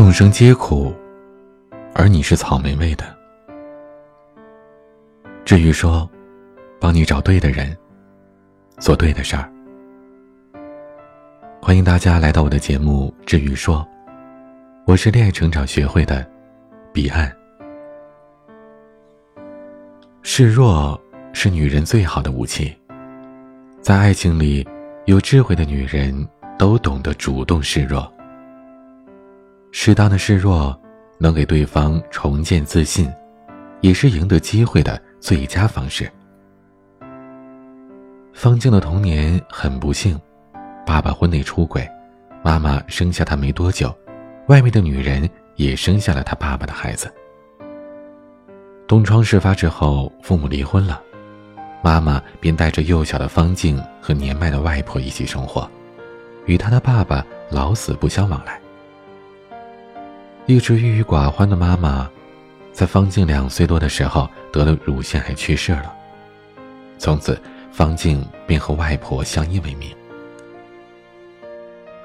众生皆苦，而你是草莓味的。至于说，帮你找对的人，做对的事儿。欢迎大家来到我的节目《至于说》，我是恋爱成长学会的彼岸。示弱是女人最好的武器，在爱情里，有智慧的女人都懂得主动示弱。适当的示弱，能给对方重建自信，也是赢得机会的最佳方式。方静的童年很不幸，爸爸婚内出轨，妈妈生下她没多久，外面的女人也生下了她爸爸的孩子。东窗事发之后，父母离婚了，妈妈便带着幼小的方静和年迈的外婆一起生活，与她的爸爸老死不相往来。一直郁郁寡欢的妈妈，在方静两岁多的时候得了乳腺癌去世了。从此，方静便和外婆相依为命。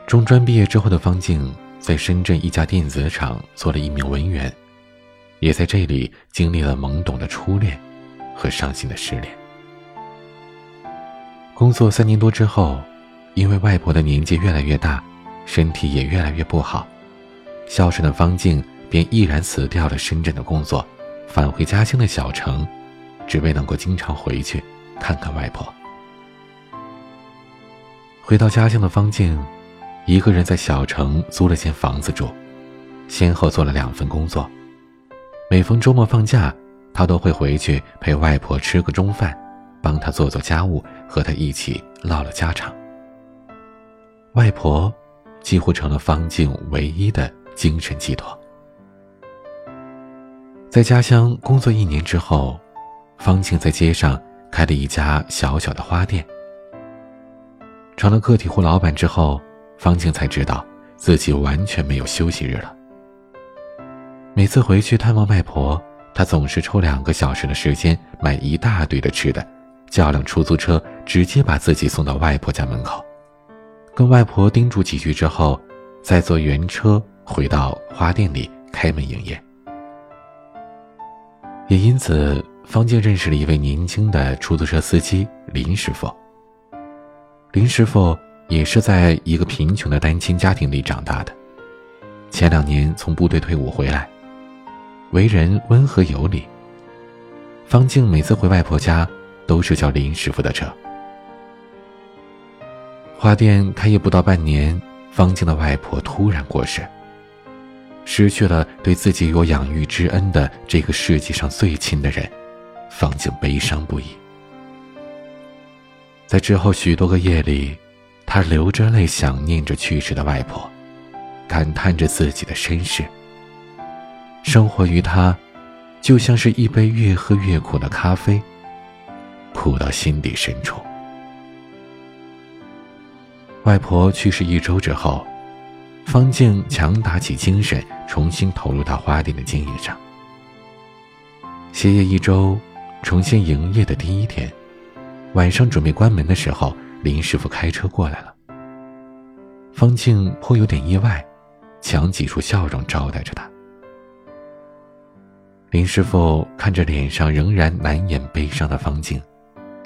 中专毕业之后的方静，在深圳一家电子厂做了一名文员，也在这里经历了懵懂的初恋和伤心的失恋。工作三年多之后，因为外婆的年纪越来越大，身体也越来越不好。孝顺的方静便毅然辞掉了深圳的工作，返回家乡的小城，只为能够经常回去看看外婆。回到家乡的方静，一个人在小城租了间房子住，先后做了两份工作。每逢周末放假，他都会回去陪外婆吃个中饭，帮她做做家务，和她一起唠唠家常。外婆几乎成了方静唯一的。精神寄托。在家乡工作一年之后，方静在街上开了一家小小的花店。成了个体户老板之后，方静才知道自己完全没有休息日了。每次回去探望外婆，她总是抽两个小时的时间买一大堆的吃的，叫辆出租车直接把自己送到外婆家门口，跟外婆叮嘱几句之后，再坐原车。回到花店里开门营业，也因此，方静认识了一位年轻的出租车司机林师傅。林师傅也是在一个贫穷的单亲家庭里长大的，前两年从部队退伍回来，为人温和有礼。方静每次回外婆家，都是叫林师傅的车。花店开业不到半年，方静的外婆突然过世。失去了对自己有养育之恩的这个世界上最亲的人，方静悲伤不已。在之后许多个夜里，他流着泪想念着去世的外婆，感叹着自己的身世。生活于他，就像是一杯越喝越苦的咖啡，苦到心底深处。外婆去世一周之后。方静强打起精神，重新投入到花店的经营上。歇业一周，重新营业的第一天，晚上准备关门的时候，林师傅开车过来了。方静颇有点意外，强挤出笑容招待着他。林师傅看着脸上仍然难掩悲伤的方静，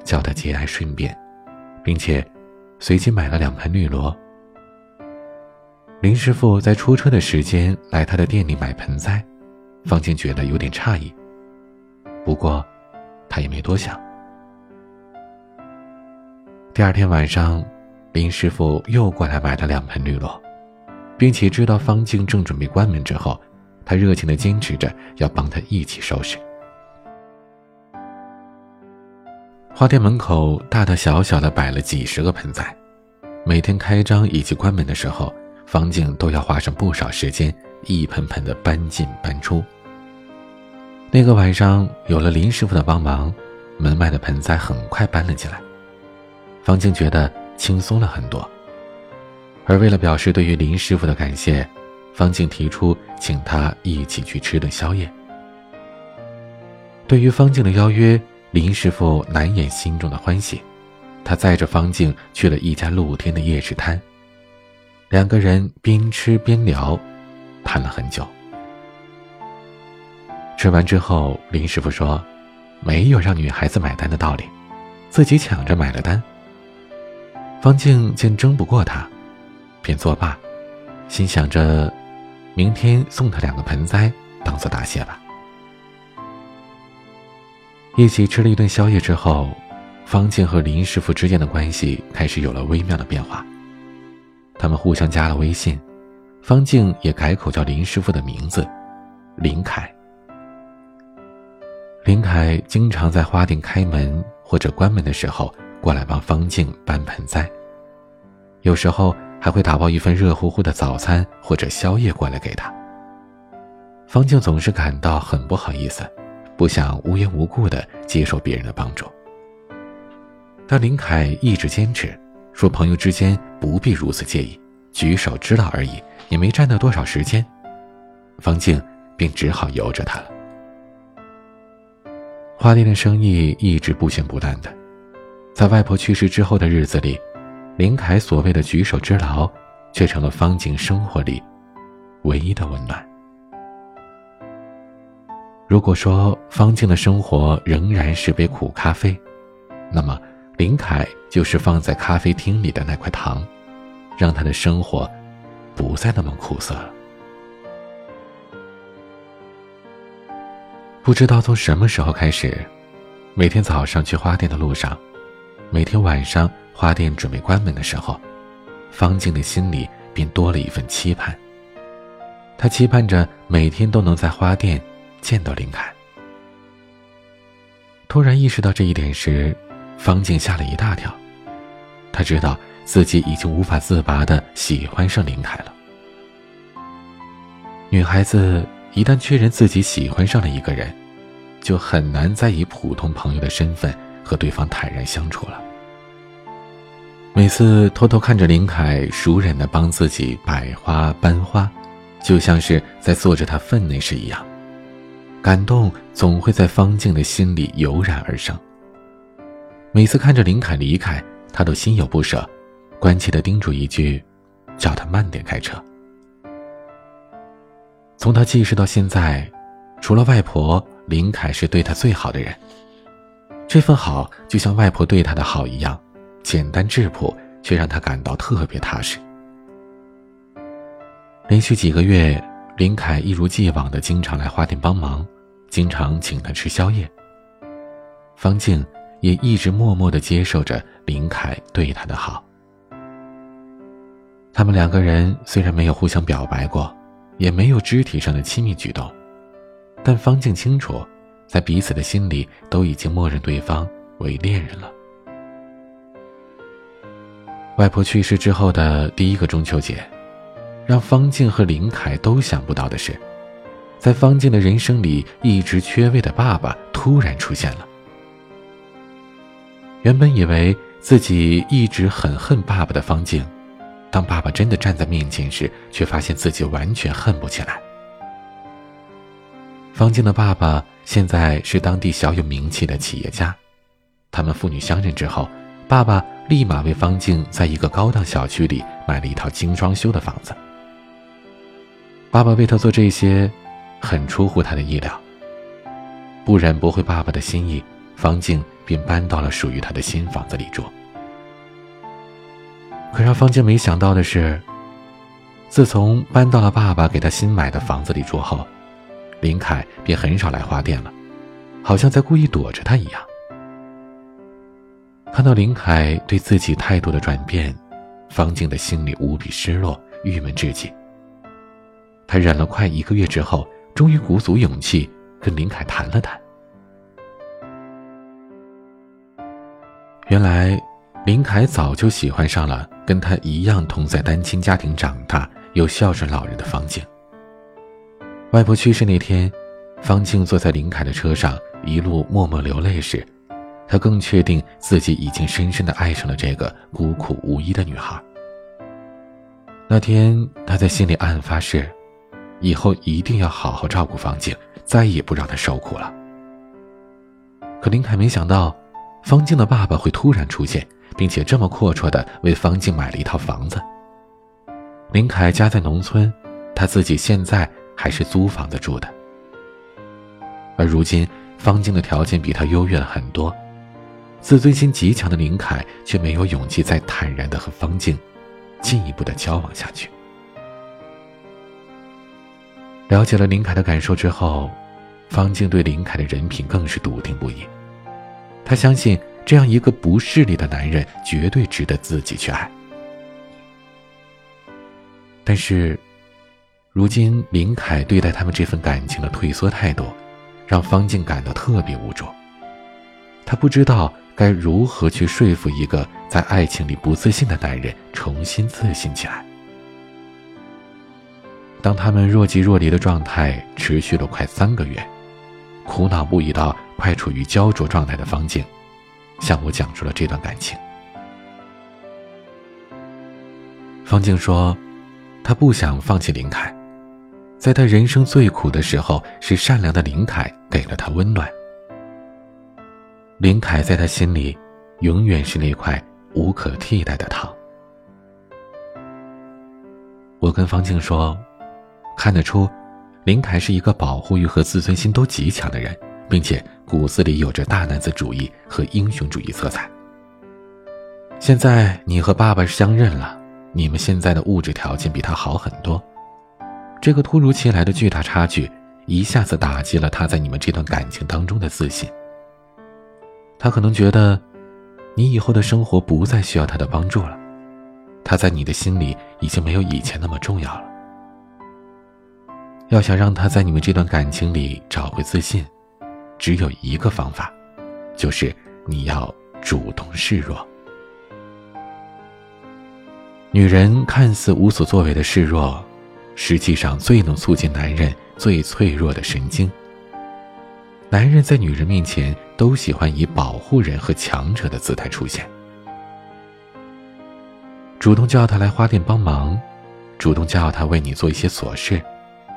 叫他节哀顺变，并且随即买了两盆绿萝。林师傅在出车的时间来他的店里买盆栽，方静觉得有点诧异。不过，他也没多想。第二天晚上，林师傅又过来买了两盆绿萝，并且知道方静正准备关门之后，他热情的坚持着要帮他一起收拾。花店门口大大小小的摆了几十个盆栽，每天开张以及关门的时候。方静都要花上不少时间，一盆盆的搬进搬出。那个晚上有了林师傅的帮忙，门外的盆栽很快搬了起来。方静觉得轻松了很多。而为了表示对于林师傅的感谢，方静提出请他一起去吃顿宵夜。对于方静的邀约，林师傅难掩心中的欢喜，他载着方静去了一家露天的夜市摊。两个人边吃边聊，谈了很久。吃完之后，林师傅说：“没有让女孩子买单的道理，自己抢着买了单。”方静见争不过他，便作罢，心想着，明天送他两个盆栽，当做答谢吧。一起吃了一顿宵夜之后，方静和林师傅之间的关系开始有了微妙的变化。他们互相加了微信，方静也改口叫林师傅的名字，林凯。林凯经常在花店开门或者关门的时候。过来帮方静搬盆栽，有时候还会打包一份热乎乎的早餐或者宵夜过来给他。方静总是感到很不好意思，不想无缘无故的接受别人的帮助。但林凯一直坚持，说朋友之间不必如此介意，举手之劳而已，也没占到多少时间。方静便只好由着他了。花店的生意一直不咸不淡的。在外婆去世之后的日子里，林凯所谓的举手之劳，却成了方静生活里唯一的温暖。如果说方静的生活仍然是杯苦咖啡，那么林凯就是放在咖啡厅里的那块糖，让他的生活不再那么苦涩了。不知道从什么时候开始，每天早上去花店的路上。每天晚上，花店准备关门的时候，方静的心里便多了一份期盼。她期盼着每天都能在花店见到林凯。突然意识到这一点时，方静吓了一大跳。她知道自己已经无法自拔的喜欢上林凯了。女孩子一旦确认自己喜欢上了一个人，就很难再以普通朋友的身份。和对方坦然相处了。每次偷偷看着林凯熟稔的帮自己摆花搬花，就像是在做着他分内事一样，感动总会在方静的心里油然而生。每次看着林凯离开，他都心有不舍，关切的叮嘱一句，叫他慢点开车。从他记事到现在，除了外婆，林凯是对他最好的人。这份好就像外婆对他的好一样，简单质朴，却让他感到特别踏实。连续几个月，林凯一如既往的经常来花店帮忙，经常请他吃宵夜。方静也一直默默的接受着林凯对她的好。他们两个人虽然没有互相表白过，也没有肢体上的亲密举动，但方静清楚。在彼此的心里，都已经默认对方为恋人了。外婆去世之后的第一个中秋节，让方静和林凯都想不到的是，在方静的人生里一直缺位的爸爸突然出现了。原本以为自己一直很恨爸爸的方静，当爸爸真的站在面前时，却发现自己完全恨不起来。方静的爸爸。现在是当地小有名气的企业家，他们父女相认之后，爸爸立马为方静在一个高档小区里买了一套精装修的房子。爸爸为他做这些，很出乎他的意料。不忍驳回爸爸的心意，方静便搬到了属于他的新房子里住。可让方静没想到的是，自从搬到了爸爸给他新买的房子里住后，林凯便很少来花店了，好像在故意躲着他一样。看到林凯对自己态度的转变，方静的心里无比失落、郁闷至极。他忍了快一个月之后，终于鼓足勇气跟林凯谈了谈。原来，林凯早就喜欢上了跟他一样同在单亲家庭长大又孝顺老人的方静。外婆去世那天，方静坐在林凯的车上，一路默默流泪时，他更确定自己已经深深的爱上了这个孤苦无依的女孩。那天，他在心里暗暗发誓，以后一定要好好照顾方静，再也不让她受苦了。可林凯没想到，方静的爸爸会突然出现，并且这么阔绰的为方静买了一套房子。林凯家在农村。他自己现在还是租房子住的。而如今，方静的条件比他优越了很多，自尊心极强的林凯却没有勇气再坦然的和方静进一步的交往下去。了解了林凯的感受之后，方静对林凯的人品更是笃定不已。她相信，这样一个不势利的男人绝对值得自己去爱。但是，如今林凯对待他们这份感情的退缩态度，让方静感到特别无助。她不知道该如何去说服一个在爱情里不自信的男人重新自信起来。当他们若即若离的状态持续了快三个月，苦恼不已到快处于焦灼状态的方静，向我讲述了这段感情。方静说，她不想放弃林凯，在她人生最苦的时候，是善良的林凯给了她温暖。林凯在她心里，永远是那块无可替代的糖。我跟方静说。看得出，林凯是一个保护欲和自尊心都极强的人，并且骨子里有着大男子主义和英雄主义色彩。现在你和爸爸相认了，你们现在的物质条件比他好很多。这个突如其来的巨大差距，一下子打击了他在你们这段感情当中的自信。他可能觉得，你以后的生活不再需要他的帮助了，他在你的心里已经没有以前那么重要了。要想让他在你们这段感情里找回自信，只有一个方法，就是你要主动示弱。女人看似无所作为的示弱，实际上最能促进男人最脆弱的神经。男人在女人面前都喜欢以保护人和强者的姿态出现，主动叫他来花店帮忙，主动叫他为你做一些琐事。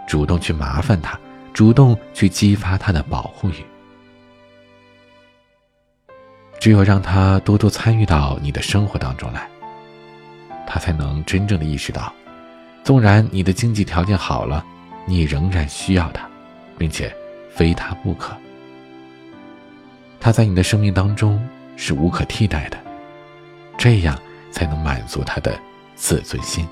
主动去麻烦他，主动去激发他的保护欲。只有让他多多参与到你的生活当中来，他才能真正的意识到，纵然你的经济条件好了，你仍然需要他，并且非他不可。他在你的生命当中是无可替代的，这样才能满足他的自尊心。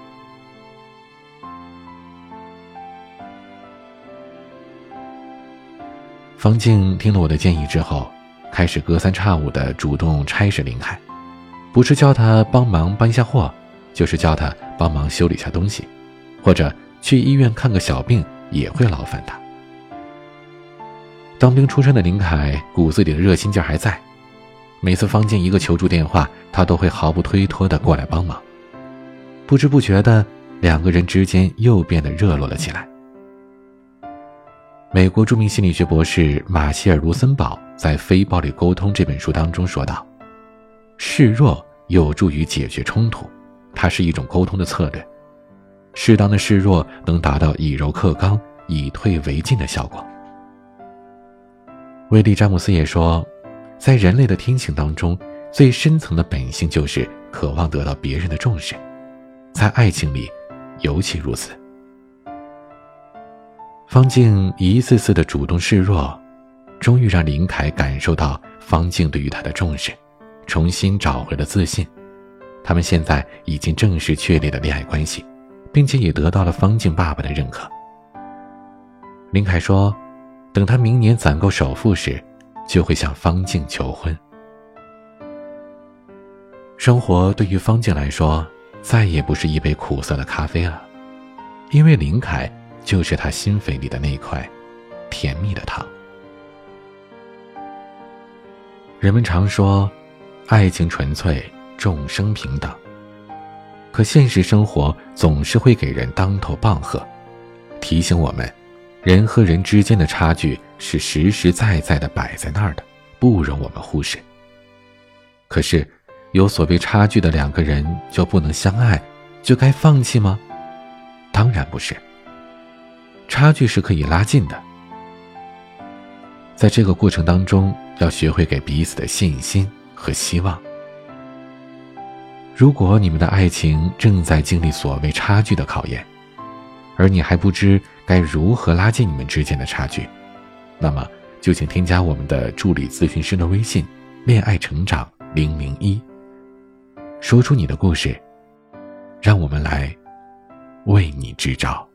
方静听了我的建议之后，开始隔三差五的主动差事林海，不是叫他帮忙搬下货，就是叫他帮忙修理下东西，或者去医院看个小病也会劳烦他。当兵出身的林凯骨子里的热心劲还在，每次方静一个求助电话，他都会毫不推脱的过来帮忙。不知不觉的，两个人之间又变得热络了起来。美国著名心理学博士马歇尔·卢森堡在《非暴力沟通》这本书当中说道：“示弱有助于解决冲突，它是一种沟通的策略。适当的示弱能达到以柔克刚、以退为进的效果。”威利·詹姆斯也说：“在人类的天性当中，最深层的本性就是渴望得到别人的重视，在爱情里尤其如此。”方静一次次的主动示弱，终于让林凯感受到方静对于他的重视，重新找回了自信。他们现在已经正式确立了恋爱关系，并且也得到了方静爸爸的认可。林凯说：“等他明年攒够首付时，就会向方静求婚。”生活对于方静来说，再也不是一杯苦涩的咖啡了，因为林凯。就是他心扉里的那块甜蜜的糖。人们常说，爱情纯粹，众生平等。可现实生活总是会给人当头棒喝，提醒我们，人和人之间的差距是实实在在的摆在那儿的，不容我们忽视。可是，有所谓差距的两个人就不能相爱，就该放弃吗？当然不是。差距是可以拉近的，在这个过程当中，要学会给彼此的信心和希望。如果你们的爱情正在经历所谓差距的考验，而你还不知该如何拉近你们之间的差距，那么就请添加我们的助理咨询师的微信“恋爱成长零零一”，说出你的故事，让我们来为你支招。